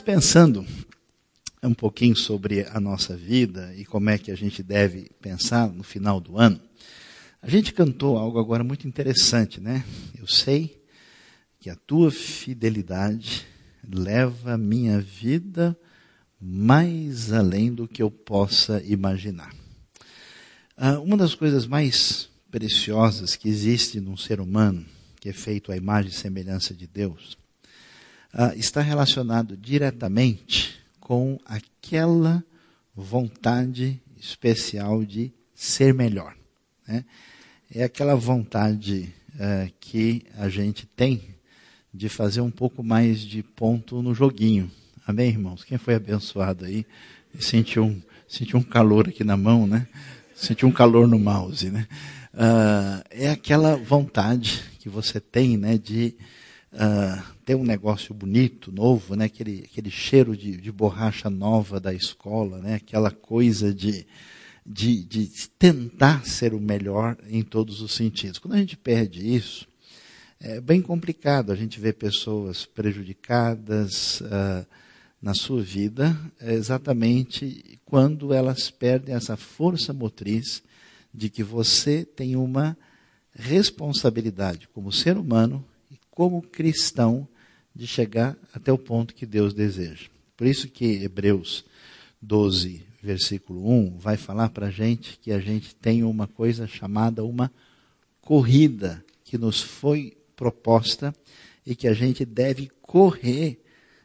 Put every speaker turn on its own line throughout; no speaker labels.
pensando um pouquinho sobre a nossa vida e como é que a gente deve pensar no final do ano, a gente cantou algo agora muito interessante, né? Eu sei que a tua fidelidade leva a minha vida mais além do que eu possa imaginar. Ah, uma das coisas mais preciosas que existe num ser humano, que é feito à imagem e semelhança de Deus, ah, está relacionado diretamente com aquela vontade especial de ser melhor. Né? é aquela vontade é, que a gente tem de fazer um pouco mais de ponto no joguinho. Amém, irmãos? Quem foi abençoado aí sentiu um, sentiu um calor aqui na mão, né? Sentiu um calor no mouse, né? Uh, é aquela vontade que você tem, né, de ter um negócio bonito, novo, né? Aquele, aquele cheiro de, de borracha nova da escola, né? Aquela coisa de de, de tentar ser o melhor em todos os sentidos. Quando a gente perde isso, é bem complicado. A gente vê pessoas prejudicadas uh, na sua vida, exatamente quando elas perdem essa força motriz de que você tem uma responsabilidade como ser humano como cristão de chegar até o ponto que Deus deseja. Por isso que Hebreus 12, versículo 1, vai falar para a gente que a gente tem uma coisa chamada uma corrida que nos foi proposta e que a gente deve correr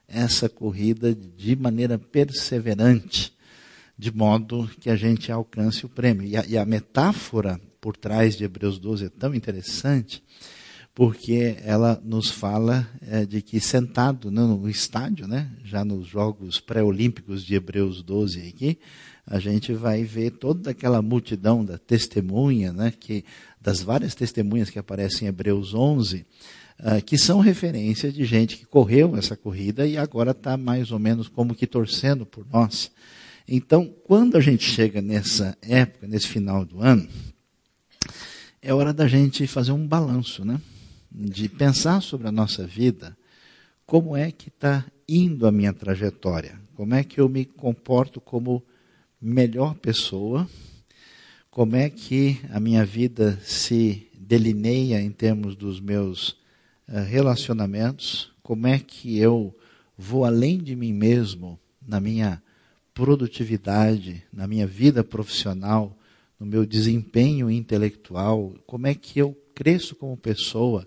essa corrida de maneira perseverante, de modo que a gente alcance o prêmio. E a, e a metáfora por trás de Hebreus 12 é tão interessante, porque ela nos fala é, de que sentado no estádio, né, já nos Jogos Pré-Olímpicos de Hebreus 12 aqui, a gente vai ver toda aquela multidão da testemunha, né, que, das várias testemunhas que aparecem em Hebreus 11, uh, ah, que são referências de gente que correu essa corrida e agora está mais ou menos como que torcendo por nós. Então, quando a gente chega nessa época, nesse final do ano, é hora da gente fazer um balanço, né? De pensar sobre a nossa vida, como é que está indo a minha trajetória? Como é que eu me comporto como melhor pessoa? Como é que a minha vida se delineia em termos dos meus uh, relacionamentos? Como é que eu vou além de mim mesmo na minha produtividade, na minha vida profissional, no meu desempenho intelectual? Como é que eu cresço como pessoa?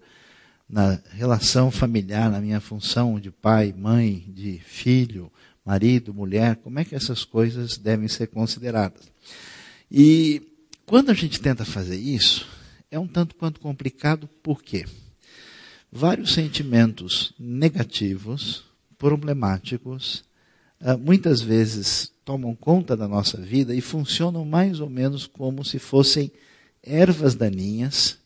Na relação familiar, na minha função de pai, mãe, de filho, marido, mulher, como é que essas coisas devem ser consideradas. E quando a gente tenta fazer isso, é um tanto quanto complicado, por quê? Vários sentimentos negativos, problemáticos, ah, muitas vezes tomam conta da nossa vida e funcionam mais ou menos como se fossem ervas daninhas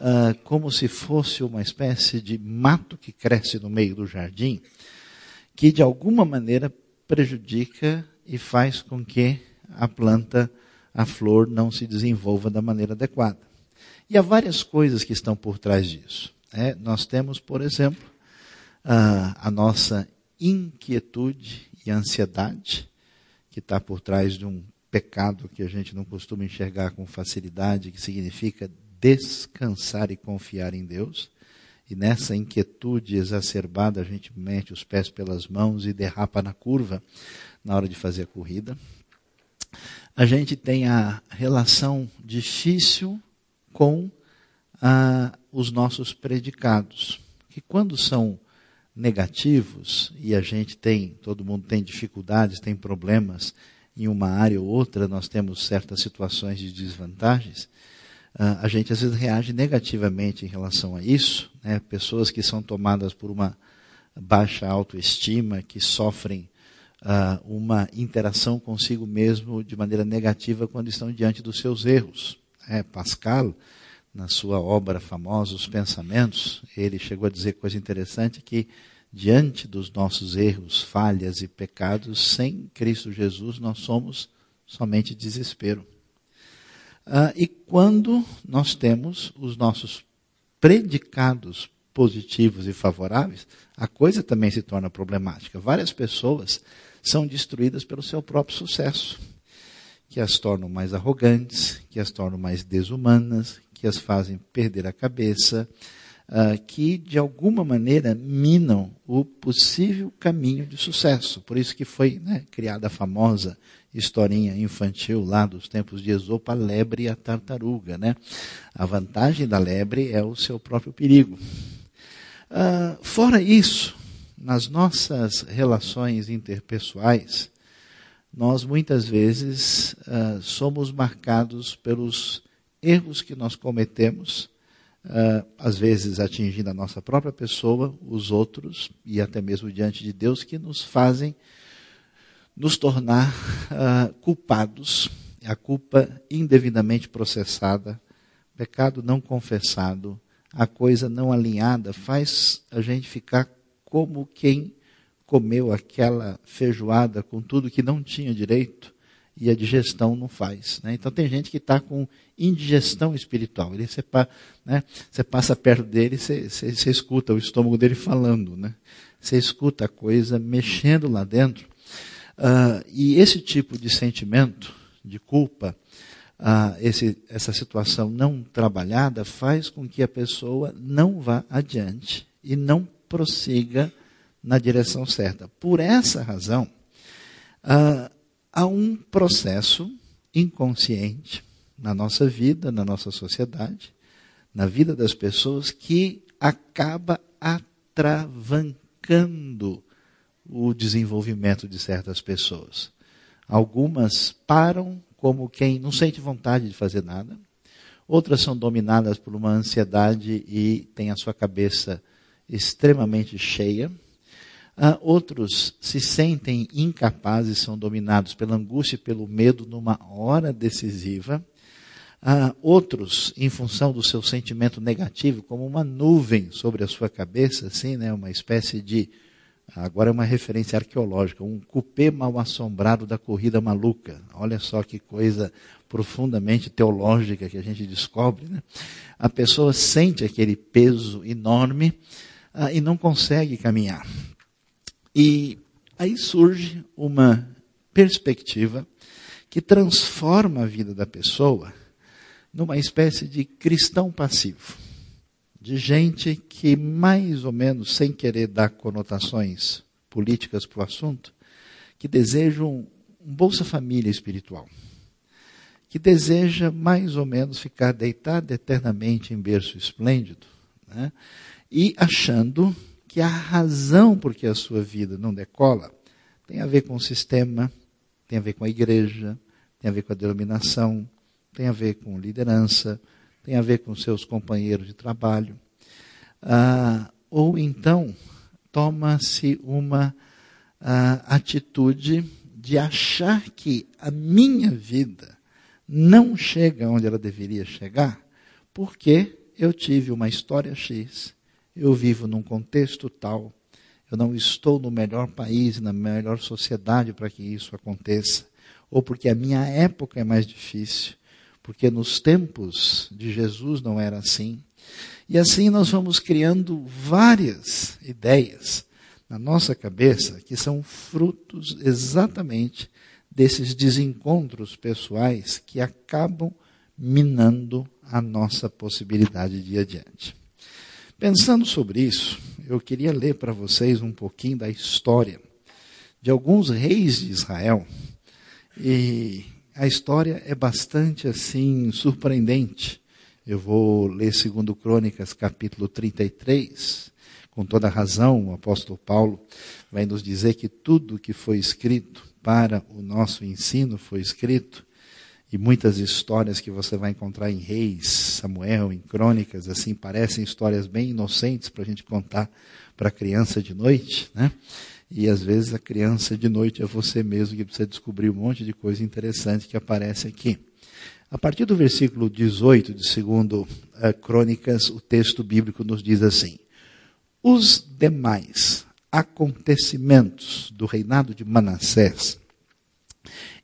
uh, como se fosse uma espécie de mato que cresce no meio do jardim, que de alguma maneira prejudica e faz com que a planta, a flor, não se desenvolva da maneira adequada. E há várias coisas que estão por trás disso. É, nós temos, por exemplo, uh, a nossa inquietude e ansiedade, que está por trás de um pecado que a gente não costuma enxergar com facilidade, que significa descansar e confiar em Deus. E nessa inquietude exacerbada, a gente mete os pés pelas mãos e derrapa na curva na hora de fazer a corrida. A gente tem a relação difícil com ah, os nossos predicados, que quando são negativos e a gente tem, todo mundo tem dificuldades, tem problemas em uma área ou outra, nós temos certas situações de desvantagens, a gente às vezes reage negativamente em relação a isso. Né? Pessoas que são tomadas por uma baixa autoestima, que sofrem uh, uma interação consigo mesmo de maneira negativa quando estão diante dos seus erros. É, Pascal, na sua obra famosa, Os Pensamentos, ele chegou a dizer coisa interessante que diante dos nossos erros, falhas e pecados, sem Cristo Jesus, nós somos somente desespero. Uh, e quando nós temos os nossos predicados positivos e favoráveis, a coisa também se torna problemática. Várias pessoas são destruídas pelo seu próprio sucesso, que as tornam mais arrogantes, que as tornam mais desumanas, que as fazem perder a cabeça, uh, que de alguma maneira minam o possível caminho de sucesso. Por isso que foi né, criada a famosa historinha infantil lá dos tempos de Esopo, a lebre e a tartaruga. Né? A vantagem da lebre é o seu próprio perigo. Uh, fora isso, nas nossas relações interpessoais, nós muitas vezes uh, somos marcados pelos erros que nós cometemos uh, às vezes atingindo a nossa própria pessoa, os outros e até mesmo diante de Deus, que nos fazem nos tornar uh, culpados. A culpa indevidamente processada, pecado não confessado, a coisa não alinhada, faz a gente ficar como quem comeu aquela feijoada com tudo que não tinha direito e a digestão não faz. Né? Então tem gente que está com indigestão espiritual. Ele, você, né, você passa perto dele, você, você, você, escuta o estômago dele falando. Né? Você escuta a coisa mexendo lá dentro. Uh, e esse tipo de sentimento de culpa, uh, esse, essa situação não trabalhada, faz com que a pessoa não vá adiante e não prossiga na direção certa. Por essa razão, uh, há um processo inconsciente na nossa vida, na nossa sociedade, na vida das pessoas, que acaba atravancando o desenvolvimento de certas pessoas. Algumas param como quem não sente vontade de fazer nada, outras são dominadas por uma ansiedade e têm a sua cabeça extremamente cheia Uh, outros se sentem incapazes, são dominados pela angústia e pelo medo numa hora decisiva. Uh, outros, em função do seu sentimento negativo, como uma nuvem sobre a sua cabeça, assim, né, uma espécie de, agora é uma referência arqueológica, um cupê mal assombrado da corrida maluca. Olha só que coisa profundamente teológica que a gente descobre. Né? A pessoa sente aquele peso enorme uh, e não consegue caminhar. E aí surge uma perspectiva que transforma a vida da pessoa numa espécie de cristão passivo, de gente que, mais ou menos, sem querer dar conotações políticas para o assunto, que desejam um Bolsa Família espiritual, que deseja, mais ou menos, ficar deitado eternamente em berço esplêndido, né? e achando que a razão por que a sua vida não decola tem a ver com o sistema, tem a ver com a igreja, tem a ver com a denominação, tem a ver com liderança, tem a ver com seus companheiros de trabalho. Ah, ou então toma-se uma ah, atitude de achar que a minha vida não chega onde ela deveria chegar, porque eu tive uma história X, eu vivo num contexto tal, eu não estou no melhor país, na melhor sociedade para que isso aconteça, ou porque a minha época é mais difícil, porque nos tempos de Jesus não era assim. E assim nós vamos criando várias ideias na nossa cabeça que são frutos exatamente desses desencontros pessoais que acabam minando a nossa possibilidade de ir adiante. Pensando sobre isso, eu queria ler para vocês um pouquinho da história de alguns reis de Israel. E a história é bastante assim surpreendente. Eu vou ler segundo Crônicas, capítulo 33. Com toda razão, o apóstolo Paulo vai nos dizer que tudo que foi escrito para o nosso ensino foi escrito e muitas histórias que você vai encontrar em Reis, Samuel, em Crônicas, assim, parecem histórias bem inocentes para a gente contar para a criança de noite, né? E às vezes a criança de noite é você mesmo que precisa descobrir um monte de coisa interessante que aparece aqui. A partir do versículo 18 de segundo uh, Crônicas, o texto bíblico nos diz assim: Os demais acontecimentos do reinado de Manassés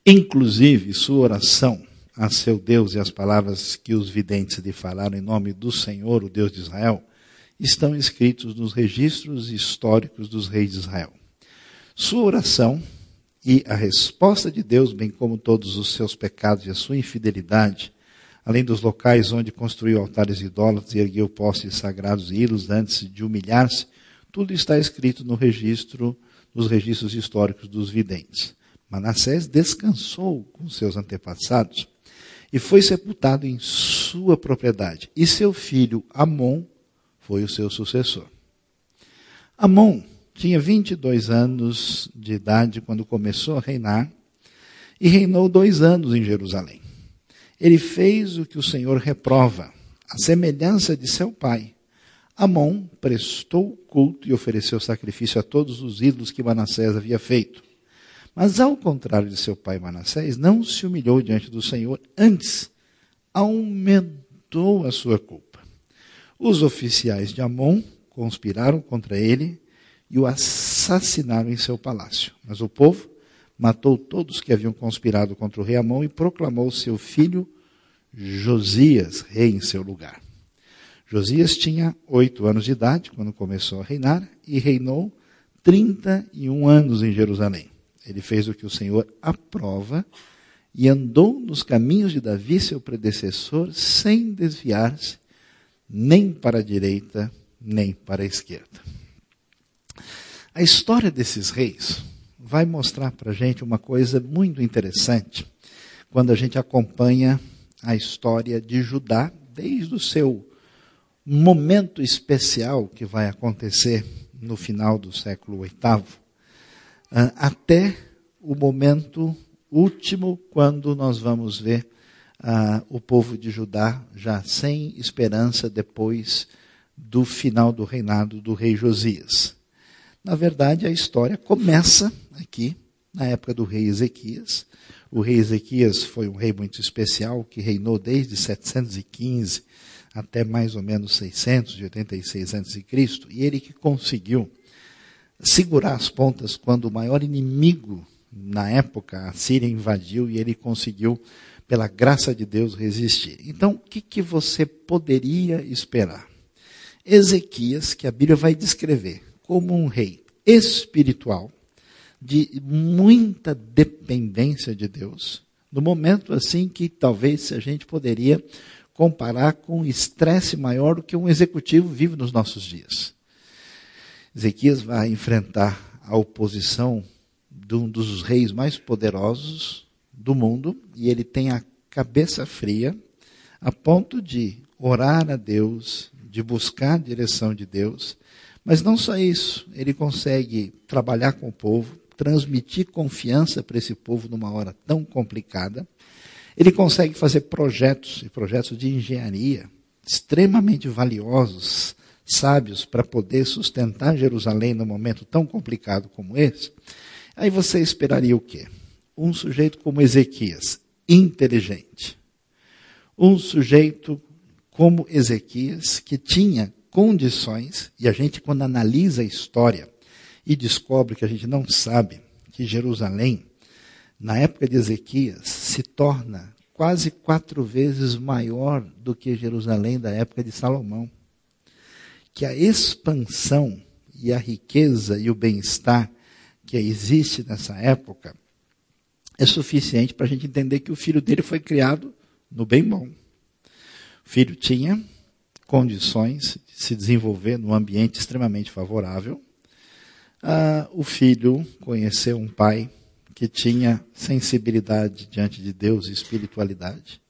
Inclusive, sua oração a seu Deus e as palavras que os videntes lhe falaram em nome do Senhor, o Deus de Israel, estão escritos nos registros históricos dos reis de Israel. Sua oração e a resposta de Deus, bem como todos os seus pecados e a sua infidelidade, além dos locais onde construiu altares idólatras e ergueu postes sagrados e ídolos antes de humilhar-se, tudo está escrito no registro, nos registros históricos dos videntes. Manassés descansou com seus antepassados e foi sepultado em sua propriedade. E seu filho Amon foi o seu sucessor. Amon tinha 22 anos de idade quando começou a reinar e reinou dois anos em Jerusalém. Ele fez o que o Senhor reprova, a semelhança de seu pai. Amon prestou culto e ofereceu sacrifício a todos os ídolos que Manassés havia feito. Mas, ao contrário de seu pai Manassés, não se humilhou diante do Senhor, antes aumentou a sua culpa. Os oficiais de Amon conspiraram contra ele e o assassinaram em seu palácio. Mas o povo matou todos que haviam conspirado contra o rei Amon e proclamou seu filho Josias rei em seu lugar. Josias tinha oito anos de idade quando começou a reinar e reinou 31 anos em Jerusalém. Ele fez o que o Senhor aprova e andou nos caminhos de Davi, seu predecessor, sem desviar-se nem para a direita, nem para a esquerda. A história desses reis vai mostrar para a gente uma coisa muito interessante quando a gente acompanha a história de Judá desde o seu momento especial que vai acontecer no final do século VIII ah, até o momento último, quando nós vamos ver uh, o povo de Judá já sem esperança depois do final do reinado do rei Josias. Na verdade, a história começa aqui, na época do rei Ezequias. O rei Ezequias foi um rei muito especial, que reinou desde 715 até mais ou menos 686 a.C., e ele que conseguiu segurar as pontas quando o maior inimigo na época, a Síria invadiu e ele conseguiu, pela graça de Deus, resistir. Então, o que, que você poderia esperar? Ezequias, que a Bíblia vai descrever como um rei espiritual, de muita dependência de Deus, no momento assim que talvez a gente poderia comparar com um estresse maior do que um executivo vive nos nossos dias. Ezequias vai enfrentar a oposição de um dos reis mais poderosos do mundo e ele tem a cabeça fria a ponto de orar a Deus, de buscar a direção de Deus. Mas não só isso, ele consegue trabalhar com o povo, transmitir confiança para esse povo numa hora tão complicada. Ele consegue fazer projetos e projetos de engenharia extremamente valiosos sábios para poder sustentar Jerusalém num momento tão complicado como esse, aí você esperaria o quê? Um sujeito como Ezequias, inteligente. Um sujeito como Ezequias, que tinha condições, e a gente, quando analisa a história e descobre que a gente não sabe que Jerusalém, na época de Ezequias, se torna quase quatro vezes maior do que Jerusalém da época de Salomão que a expansão e a riqueza e o bem-estar que existe nessa época é suficiente para a gente entender que o filho dele foi criado no bem bom. O filho tinha condições de se desenvolver num ambiente extremamente favorável. Ah, o filho conheceu um pai que tinha sensibilidade diante de Deus e espiritualidade.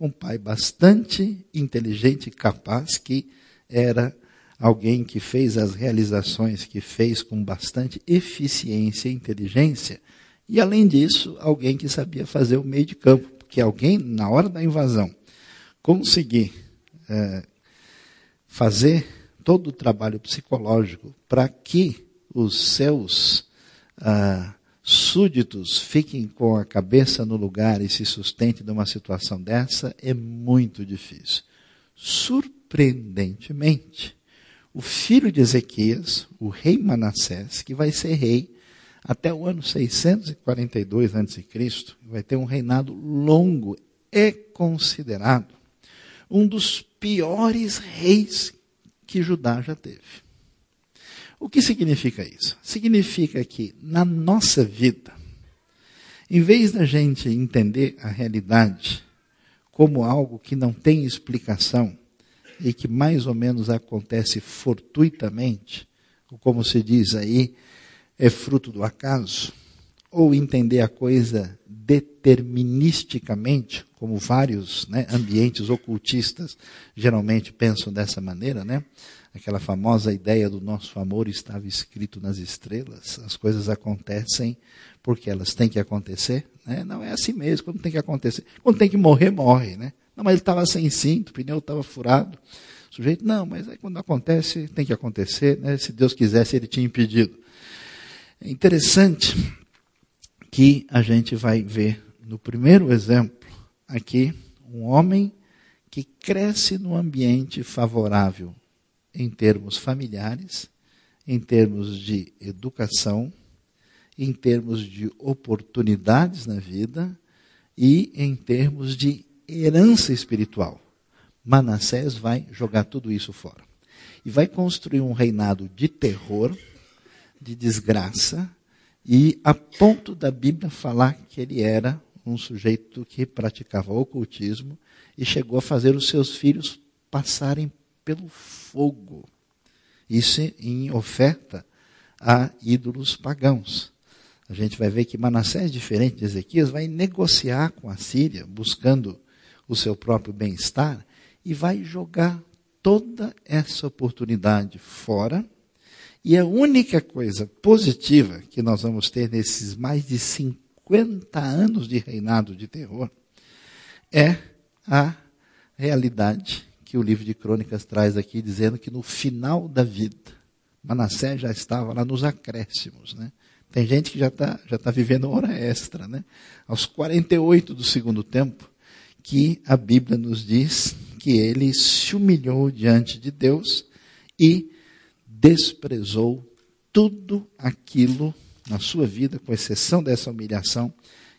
Um pai bastante inteligente e capaz que era alguém que fez as realizações que fez com bastante eficiência e inteligência, e além disso, alguém que sabia fazer o meio de campo, porque alguém, na hora da invasão, conseguir é, fazer todo o trabalho psicológico para que os seus ah, súditos fiquem com a cabeça no lugar e se sustentem numa situação dessa é muito difícil. Surpreendentemente, o filho de Ezequias, o rei Manassés, que vai ser rei até o ano 642 a.C., vai ter um reinado longo, é considerado um dos piores reis que Judá já teve. O que significa isso? Significa que na nossa vida, em vez da gente entender a realidade como algo que não tem explicação e que mais ou menos acontece fortuitamente, ou como se diz aí, é fruto do acaso, ou entender a coisa deterministicamente, como vários né, ambientes ocultistas geralmente pensam dessa maneira, né? Aquela famosa ideia do nosso amor estava escrito nas estrelas, as coisas acontecem porque elas têm que acontecer, né? Não é assim mesmo, quando tem que acontecer, quando tem que morrer, morre, né? Não, mas ele estava sem cinto, o pneu estava furado. O sujeito, não, mas aí quando acontece, tem que acontecer, né? Se Deus quisesse, ele tinha impedido. É interessante que a gente vai ver no primeiro exemplo aqui um homem que cresce num ambiente favorável em termos familiares, em termos de educação, em termos de oportunidades na vida e em termos de herança espiritual. Manassés vai jogar tudo isso fora. E vai construir um reinado de terror, de desgraça, e a ponto da Bíblia falar que ele era um sujeito que praticava ocultismo e chegou a fazer os seus filhos passarem pelo fogo. Isso em oferta a ídolos pagãos. A gente vai ver que Manassés, diferente de Ezequias, vai negociar com a Síria, buscando o seu próprio bem-estar, e vai jogar toda essa oportunidade fora e a única coisa positiva que nós vamos ter nesses mais de 50 anos de reinado de terror é a realidade que o livro de Crônicas traz aqui, dizendo que no final da vida, Manassés já estava lá nos acréscimos. Né? Tem gente que já está já tá vivendo hora extra. Né? Aos 48 do segundo tempo, que a Bíblia nos diz que ele se humilhou diante de Deus e desprezou tudo aquilo na sua vida, com exceção dessa humilhação,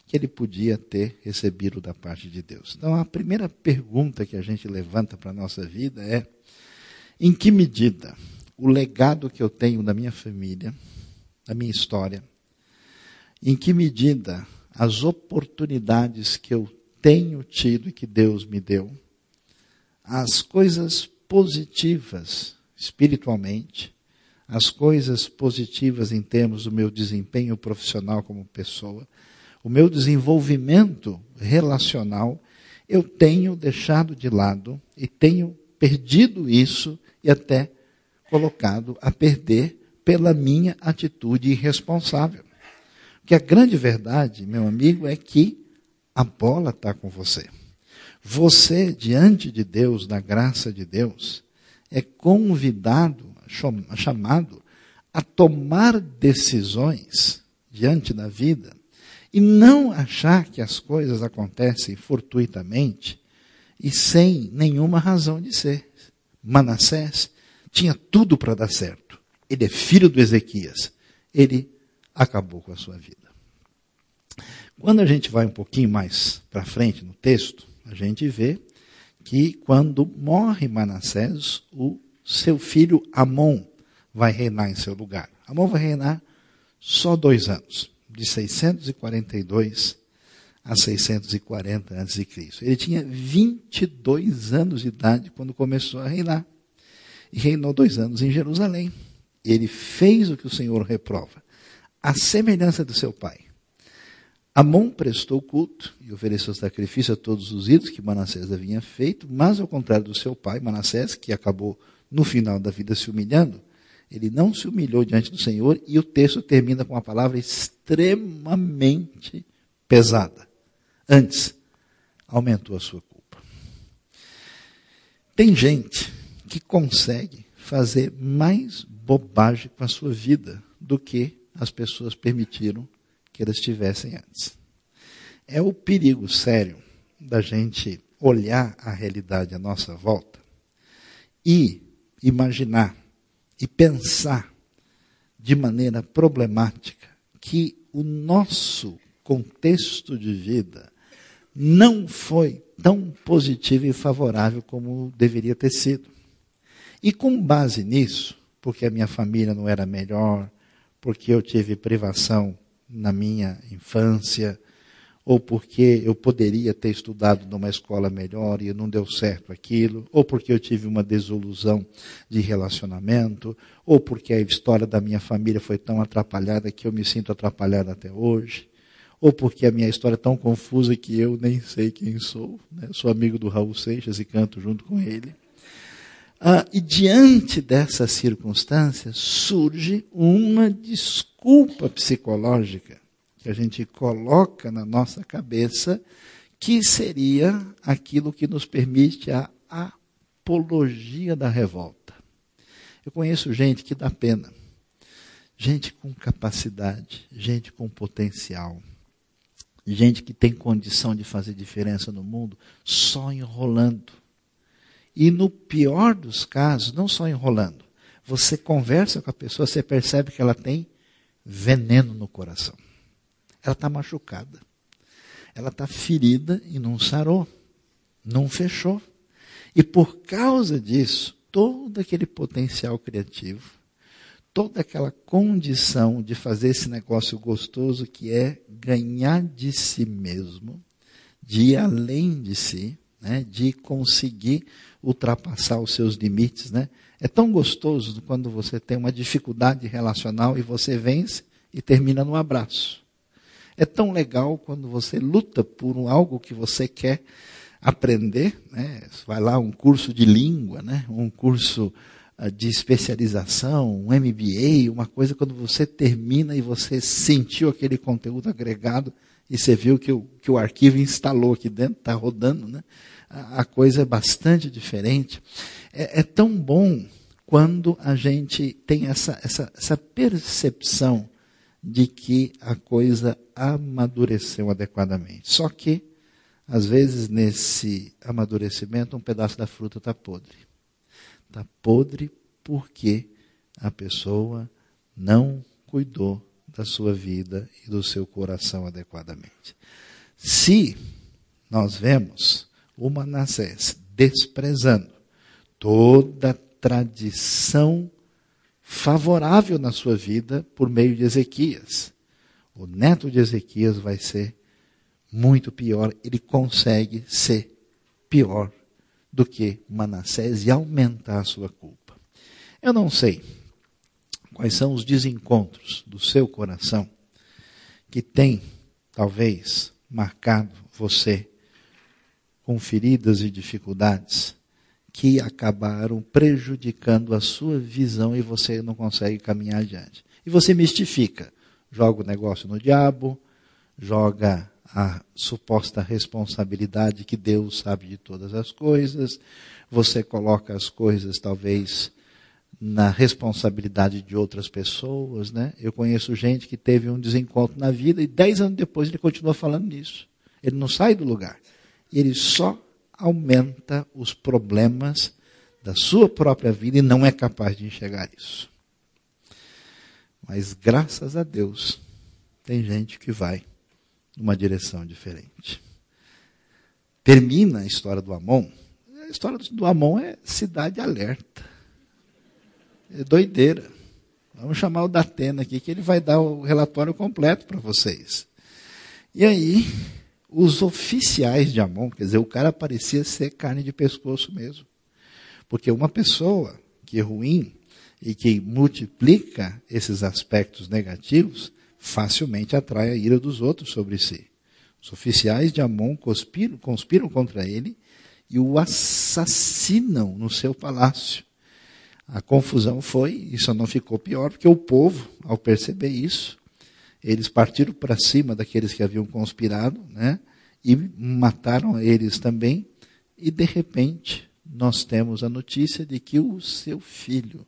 que ele podia ter recebido da parte de Deus. Então, a primeira pergunta que a gente levanta para a nossa vida é: em que medida o legado que eu tenho da minha família, da minha história, em que medida as oportunidades que eu tenho tido e que Deus me deu, as coisas positivas espiritualmente, as coisas positivas em termos do meu desempenho profissional como pessoa, o meu desenvolvimento relacional, eu tenho deixado de lado e tenho perdido isso e até colocado a perder pela minha atitude irresponsável. Porque a grande verdade, meu amigo, é que a bola está com você. Você, diante de Deus, da graça de Deus, é convidado chamado a tomar decisões diante da vida e não achar que as coisas acontecem fortuitamente e sem nenhuma razão de ser. Manassés tinha tudo para dar certo. Ele é filho do Ezequias. Ele acabou com a sua vida. Quando a gente vai um pouquinho mais para frente no texto, a gente vê que quando morre Manassés, o seu filho Amon vai reinar em seu lugar. Amon vai reinar só dois anos, de 642 a 640 a.C. Ele tinha 22 anos de idade quando começou a reinar. E reinou dois anos em Jerusalém. Ele fez o que o Senhor reprova, a semelhança do seu pai. Amon prestou culto e ofereceu sacrifício a todos os ídolos que Manassés havia feito, mas ao contrário do seu pai, Manassés, que acabou no final da vida se humilhando, ele não se humilhou diante do Senhor e o texto termina com uma palavra extremamente pesada. Antes, aumentou a sua culpa. Tem gente que consegue fazer mais bobagem com a sua vida do que as pessoas permitiram que elas tivessem antes. É o perigo sério da gente olhar a realidade à nossa volta e imaginar e pensar de maneira problemática que o nosso contexto de vida não foi tão positivo e favorável como deveria ter sido. E com base nisso, porque a minha família não era melhor, porque eu tive privação na minha infância, ou porque eu poderia ter estudado numa escola melhor e não deu certo aquilo, ou porque eu tive uma desilusão de relacionamento, ou porque a história da minha família foi tão atrapalhada que eu me sinto atrapalhado até hoje, ou porque a minha história é tão confusa que eu nem sei quem sou. Né? Sou amigo do Raul Seixas e canto junto com ele. Ah, e diante dessas circunstâncias surge uma desculpa psicológica que a gente coloca na nossa cabeça, que seria aquilo que nos permite a apologia da revolta. Eu conheço gente que dá pena, gente com capacidade, gente com potencial, gente que tem condição de fazer diferença no mundo, só enrolando. E no pior dos casos, não só enrolando, você conversa com a pessoa, você percebe que ela tem veneno no coração. Ela está machucada. Ela está ferida e não sarou. Não fechou. E por causa disso, todo aquele potencial criativo, toda aquela condição de fazer esse negócio gostoso que é ganhar de si mesmo, de ir além de si, né, de conseguir ultrapassar os seus limites. Né? É tão gostoso quando você tem uma dificuldade relacional e você vence e termina no abraço. É tão legal quando você luta por algo que você quer aprender, né? vai lá um curso de língua, né? um curso uh, de especialização, um MBA, uma coisa quando você termina e você sentiu aquele conteúdo agregado e você viu que o, que o arquivo instalou aqui dentro, está rodando, né? A, coisa é bastante diferente. É, é, tão bom quando a gente tem essa, essa, essa percepção de que a coisa amadureceu adequadamente. Só que, às vezes, nesse amadurecimento, um pedaço da fruta está podre. Está podre porque a pessoa não cuidou da sua vida e do seu coração adequadamente. Se nós vemos o Manassés desprezando toda tradição favorável na sua vida por meio de Ezequias. O neto de Ezequias vai ser muito pior, ele consegue ser pior do que Manassés e aumentar a sua culpa. Eu não sei quais são os desencontros do seu coração que tem, talvez, marcado você com feridas e dificuldades que acabaram prejudicando a sua visão e você não consegue caminhar adiante. E você mistifica, joga o negócio no diabo, joga a suposta responsabilidade que Deus sabe de todas as coisas, você coloca as coisas talvez na responsabilidade de outras pessoas, né? Eu conheço gente que teve um desencontro na vida e dez anos depois ele continua falando nisso. Ele não sai do lugar. Ele só aumenta os problemas da sua própria vida e não é capaz de enxergar isso. Mas graças a Deus, tem gente que vai numa direção diferente. Termina a história do Amon. A história do Amon é cidade alerta. É doideira. Vamos chamar o Datena aqui, que ele vai dar o relatório completo para vocês. E aí, os oficiais de Amon, quer dizer, o cara parecia ser carne de pescoço mesmo. Porque uma pessoa que é ruim e que multiplica esses aspectos negativos, facilmente atrai a ira dos outros sobre si. Os oficiais de Amon conspiram, conspiram contra ele e o assassinam no seu palácio. A confusão foi, isso não ficou pior, porque o povo, ao perceber isso, eles partiram para cima daqueles que haviam conspirado, né? E mataram eles também. E de repente, nós temos a notícia de que o seu filho,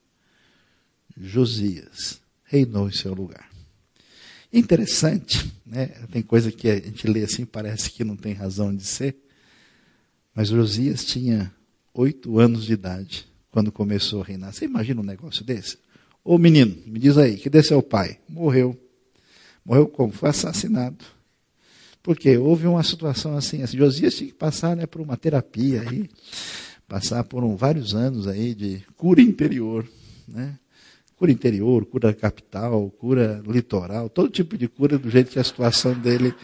Josias, reinou em seu lugar. Interessante, né? Tem coisa que a gente lê assim, parece que não tem razão de ser. Mas Josias tinha oito anos de idade quando começou a reinar. Você imagina um negócio desse? Ô menino, me diz aí, que desse seu pai? Morreu. Morreu como? Foi assassinado. Porque houve uma situação assim, assim Josias tinha que passar né, por uma terapia aí, passar por um, vários anos aí de cura interior, né? Cura interior, cura capital, cura litoral, todo tipo de cura do jeito que a situação dele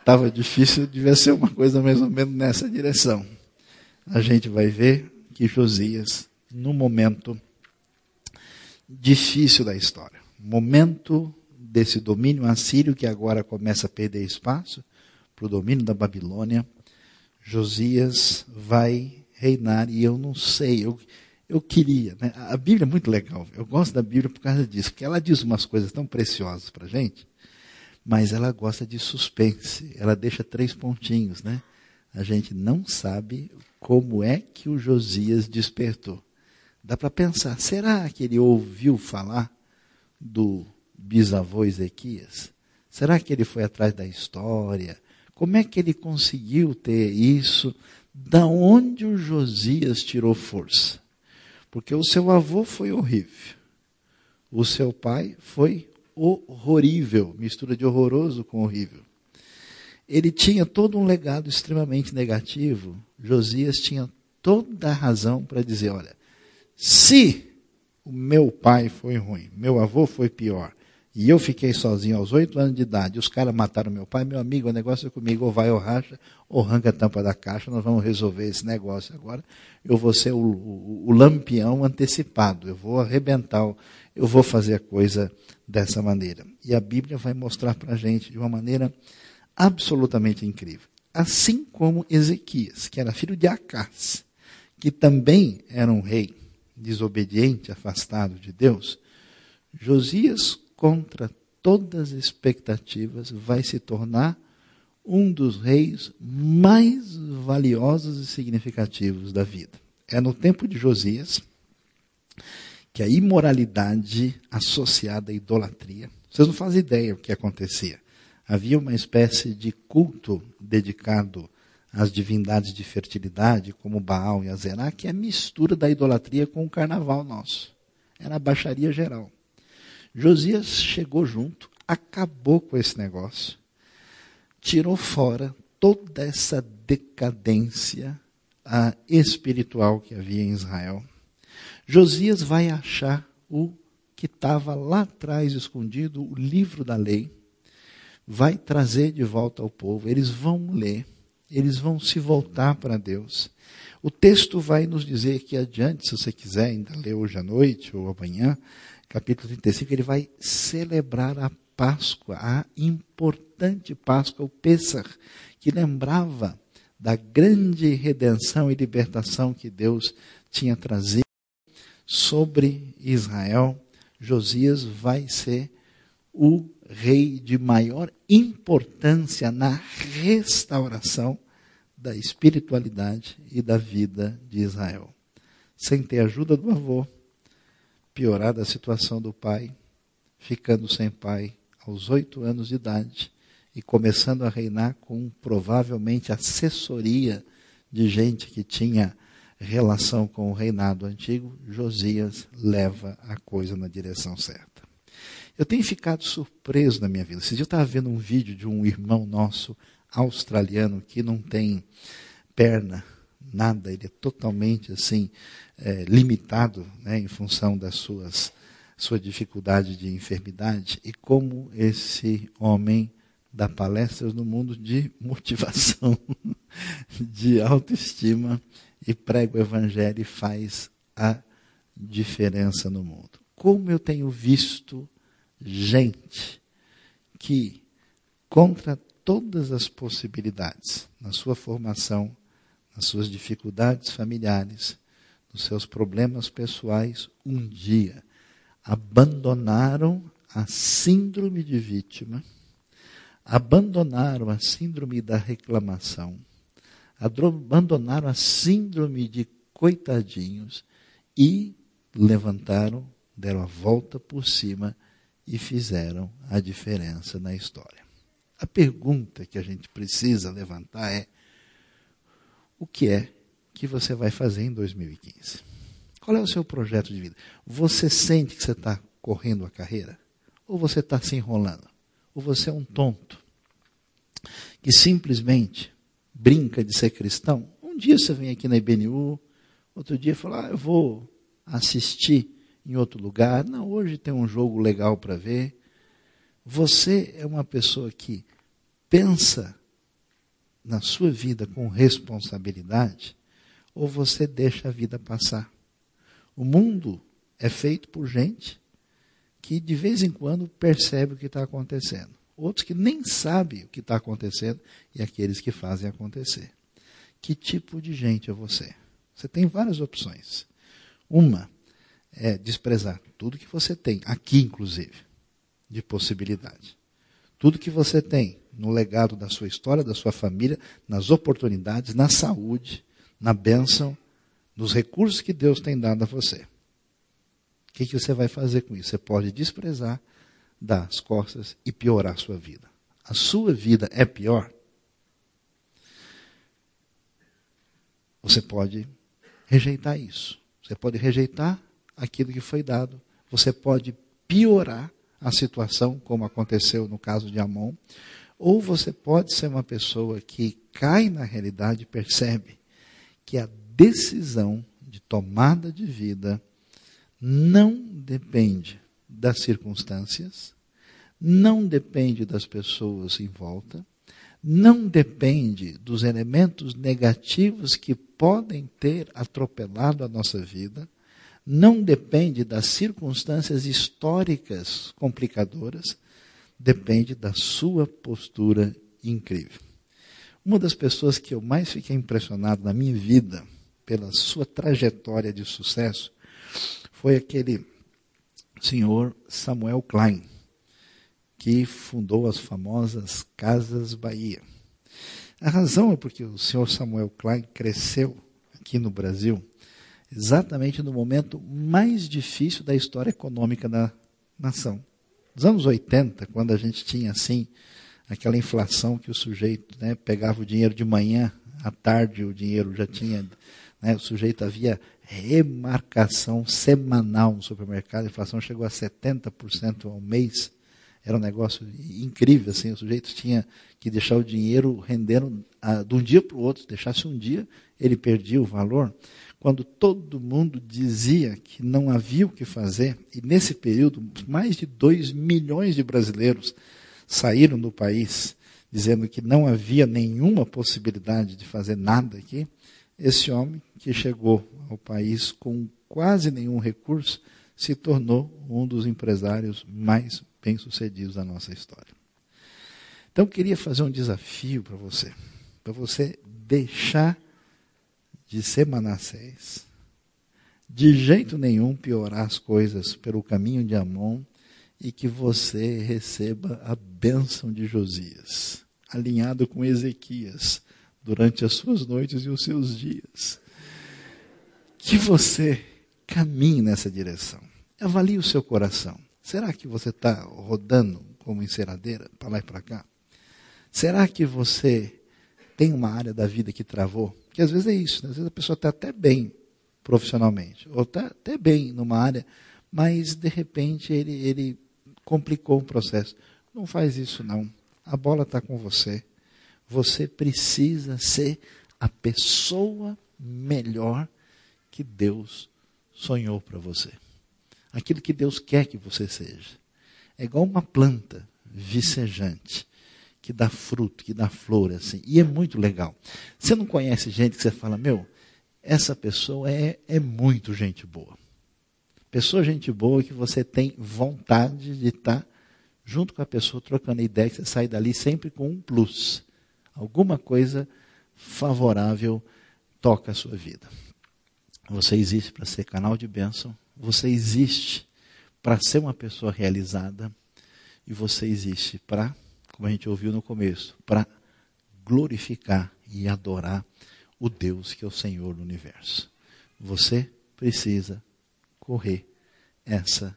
estava difícil, devia ser uma coisa mais ou menos nessa direção. A gente vai ver que Josias, no momento difícil da história, momento desse domínio assírio que agora começa a perder espaço para o domínio da Babilônia, Josias vai reinar e eu não sei, eu, eu queria. Né? A Bíblia é muito legal, eu gosto da Bíblia por causa disso, porque ela diz umas coisas tão preciosas para a gente, mas ela gosta de suspense, ela deixa três pontinhos, né? A gente não sabe como é que o Josias despertou. Dá para pensar, será que ele ouviu falar do bisavô Ezequias? Será que ele foi atrás da história? Como é que ele conseguiu ter isso? Da onde o Josias tirou força? Porque o seu avô foi horrível. O seu pai foi horrorível, mistura de horroroso com horrível. Ele tinha todo um legado extremamente negativo. Josias tinha toda a razão para dizer: olha, se o meu pai foi ruim, meu avô foi pior, e eu fiquei sozinho aos oito anos de idade, os caras mataram meu pai, meu amigo, o negócio é comigo, ou vai ou racha, ou arranca a tampa da caixa, nós vamos resolver esse negócio agora. Eu vou ser o, o, o lampião antecipado, eu vou arrebentar, eu vou fazer a coisa dessa maneira. E a Bíblia vai mostrar para a gente de uma maneira absolutamente incrível. Assim como Ezequias, que era filho de Acás, que também era um rei desobediente, afastado de Deus, Josias contra todas as expectativas, vai se tornar um dos reis mais valiosos e significativos da vida. É no tempo de Josias que a imoralidade associada à idolatria, vocês não fazem ideia o que acontecia. Havia uma espécie de culto dedicado às divindades de fertilidade, como Baal e Azerá, que é a mistura da idolatria com o carnaval nosso. Era a baixaria geral. Josias chegou junto, acabou com esse negócio, tirou fora toda essa decadência a, espiritual que havia em Israel. Josias vai achar o que estava lá atrás escondido, o livro da lei, vai trazer de volta ao povo. Eles vão ler, eles vão se voltar para Deus. O texto vai nos dizer que adiante, se você quiser ainda ler hoje à noite ou amanhã, capítulo 35, ele vai celebrar a Páscoa, a importante Páscoa, o Pêssar, que lembrava da grande redenção e libertação que Deus tinha trazido sobre Israel. Josias vai ser o rei de maior importância na restauração da espiritualidade e da vida de Israel. Sem ter ajuda do avô, piorada a situação do pai, ficando sem pai aos oito anos de idade e começando a reinar com provavelmente assessoria de gente que tinha relação com o reinado antigo, Josias leva a coisa na direção certa. Eu tenho ficado surpreso na minha vida. Esse dia eu estava vendo um vídeo de um irmão nosso australiano que não tem perna, nada, ele é totalmente assim, é, limitado né, em função das suas sua dificuldade de enfermidade e como esse homem dá palestras no mundo de motivação, de autoestima e prega o evangelho e faz a diferença no mundo. Como eu tenho visto gente que contra todas as possibilidades na sua formação, nas suas dificuldades familiares, nos seus problemas pessoais, um dia abandonaram a síndrome de vítima, abandonaram a síndrome da reclamação, abandonaram a síndrome de coitadinhos e levantaram, deram a volta por cima e fizeram a diferença na história. A pergunta que a gente precisa levantar é: o que é que você vai fazer em 2015? Qual é o seu projeto de vida? Você sente que você está correndo a carreira? Ou você está se enrolando? Ou você é um tonto que simplesmente brinca de ser cristão? Um dia você vem aqui na IBNU, Outro dia falou: ah, eu vou assistir em outro lugar. Não, hoje tem um jogo legal para ver. Você é uma pessoa que pensa na sua vida com responsabilidade ou você deixa a vida passar? O mundo é feito por gente que de vez em quando percebe o que está acontecendo. Outros que nem sabem o que está acontecendo e aqueles que fazem acontecer. Que tipo de gente é você? Você tem várias opções. Uma é desprezar tudo que você tem, aqui inclusive, de possibilidade. Tudo que você tem no legado da sua história, da sua família, nas oportunidades, na saúde, na bênção, nos recursos que Deus tem dado a você. O que, que você vai fazer com isso? Você pode desprezar, dar as costas e piorar a sua vida. A sua vida é pior. Você pode rejeitar isso. Você pode rejeitar aquilo que foi dado. Você pode piorar a situação, como aconteceu no caso de Amon. Ou você pode ser uma pessoa que cai na realidade e percebe que a decisão de tomada de vida não depende das circunstâncias, não depende das pessoas em volta, não depende dos elementos negativos que podem ter atropelado a nossa vida, não depende das circunstâncias históricas complicadoras, depende da sua postura incrível. Uma das pessoas que eu mais fiquei impressionado na minha vida pela sua trajetória de sucesso foi aquele senhor Samuel Klein, que fundou as famosas Casas Bahia. A razão é porque o senhor Samuel Klein cresceu aqui no Brasil exatamente no momento mais difícil da história econômica da nação. Nos anos 80, quando a gente tinha assim aquela inflação que o sujeito né, pegava o dinheiro de manhã, à tarde o dinheiro já tinha, né, o sujeito havia remarcação semanal no supermercado, a inflação chegou a 70% ao mês, era um negócio incrível, assim, o sujeito tinha que deixar o dinheiro rendendo a, de um dia para o outro, deixasse um dia, ele perdia o valor. Quando todo mundo dizia que não havia o que fazer, e nesse período mais de 2 milhões de brasileiros saíram do país dizendo que não havia nenhuma possibilidade de fazer nada aqui, esse homem que chegou ao país com quase nenhum recurso se tornou um dos empresários mais bem-sucedidos da nossa história. Então, eu queria fazer um desafio para você, para você deixar de ser Manassés, de jeito nenhum piorar as coisas pelo caminho de Amon e que você receba a bênção de Josias, alinhado com Ezequias, durante as suas noites e os seus dias. Que você caminhe nessa direção. Avalie o seu coração. Será que você está rodando como enceradeira para lá e para cá? Será que você tem uma área da vida que travou? Porque às vezes é isso, né? às vezes a pessoa está até bem profissionalmente, ou está até bem numa área, mas de repente ele, ele complicou o processo. Não faz isso não. A bola está com você. Você precisa ser a pessoa melhor que Deus sonhou para você. Aquilo que Deus quer que você seja. É igual uma planta vicejante que dá fruto, que dá flor, assim. E é muito legal. Você não conhece gente que você fala, meu, essa pessoa é, é muito gente boa. Pessoa gente boa que você tem vontade de estar junto com a pessoa trocando ideia, que você sai dali sempre com um plus. Alguma coisa favorável toca a sua vida. Você existe para ser canal de bênção, você existe para ser uma pessoa realizada e você existe para, como a gente ouviu no começo, para glorificar e adorar o Deus que é o Senhor do universo. Você precisa correr essa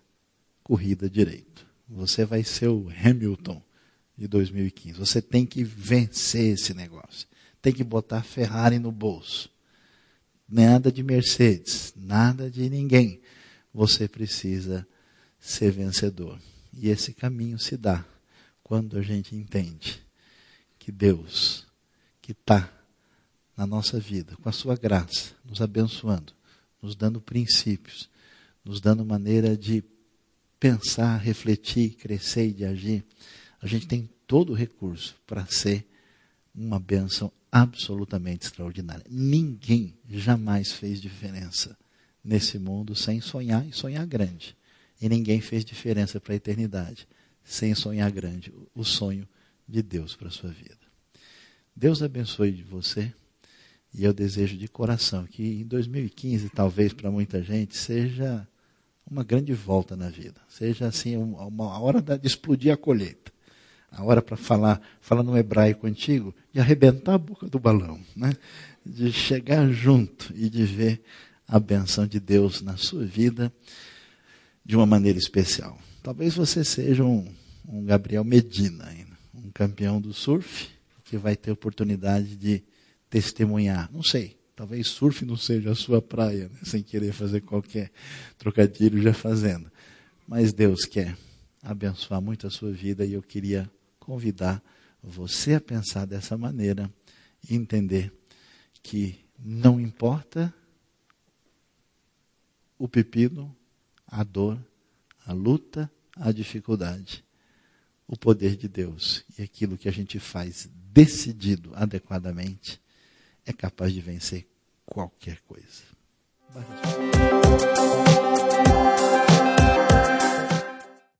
corrida direito. Você vai ser o Hamilton de 2015. Você tem que vencer esse negócio. Tem que botar Ferrari no bolso. Nada de Mercedes, nada de ninguém. Você precisa ser vencedor. E esse caminho se dá quando a gente entende que Deus, que está na nossa vida, com a sua graça, nos abençoando, nos dando princípios, nos dando maneira de pensar, refletir, crescer e de agir, a gente tem todo o recurso para ser uma bênção absolutamente extraordinária. Ninguém jamais fez diferença nesse mundo sem sonhar e sonhar grande. E ninguém fez diferença para a eternidade sem sonhar grande o sonho de Deus para a sua vida. Deus abençoe você e eu desejo de coração que em 2015, talvez para muita gente, seja uma grande volta na vida. Seja assim uma hora de explodir a colheita. A hora para falar, falar no hebraico antigo, de arrebentar a boca do balão, né? de chegar junto e de ver a benção de Deus na sua vida de uma maneira especial. Talvez você seja um, um Gabriel Medina, um campeão do surf, que vai ter oportunidade de testemunhar. Não sei, talvez surf não seja a sua praia, né? sem querer fazer qualquer trocadilho já fazendo. Mas Deus quer abençoar muito a sua vida e eu queria convidar você a pensar dessa maneira e entender que não importa o pepino, a dor, a luta, a dificuldade. O poder de Deus e aquilo que a gente faz decidido adequadamente é capaz de vencer qualquer coisa.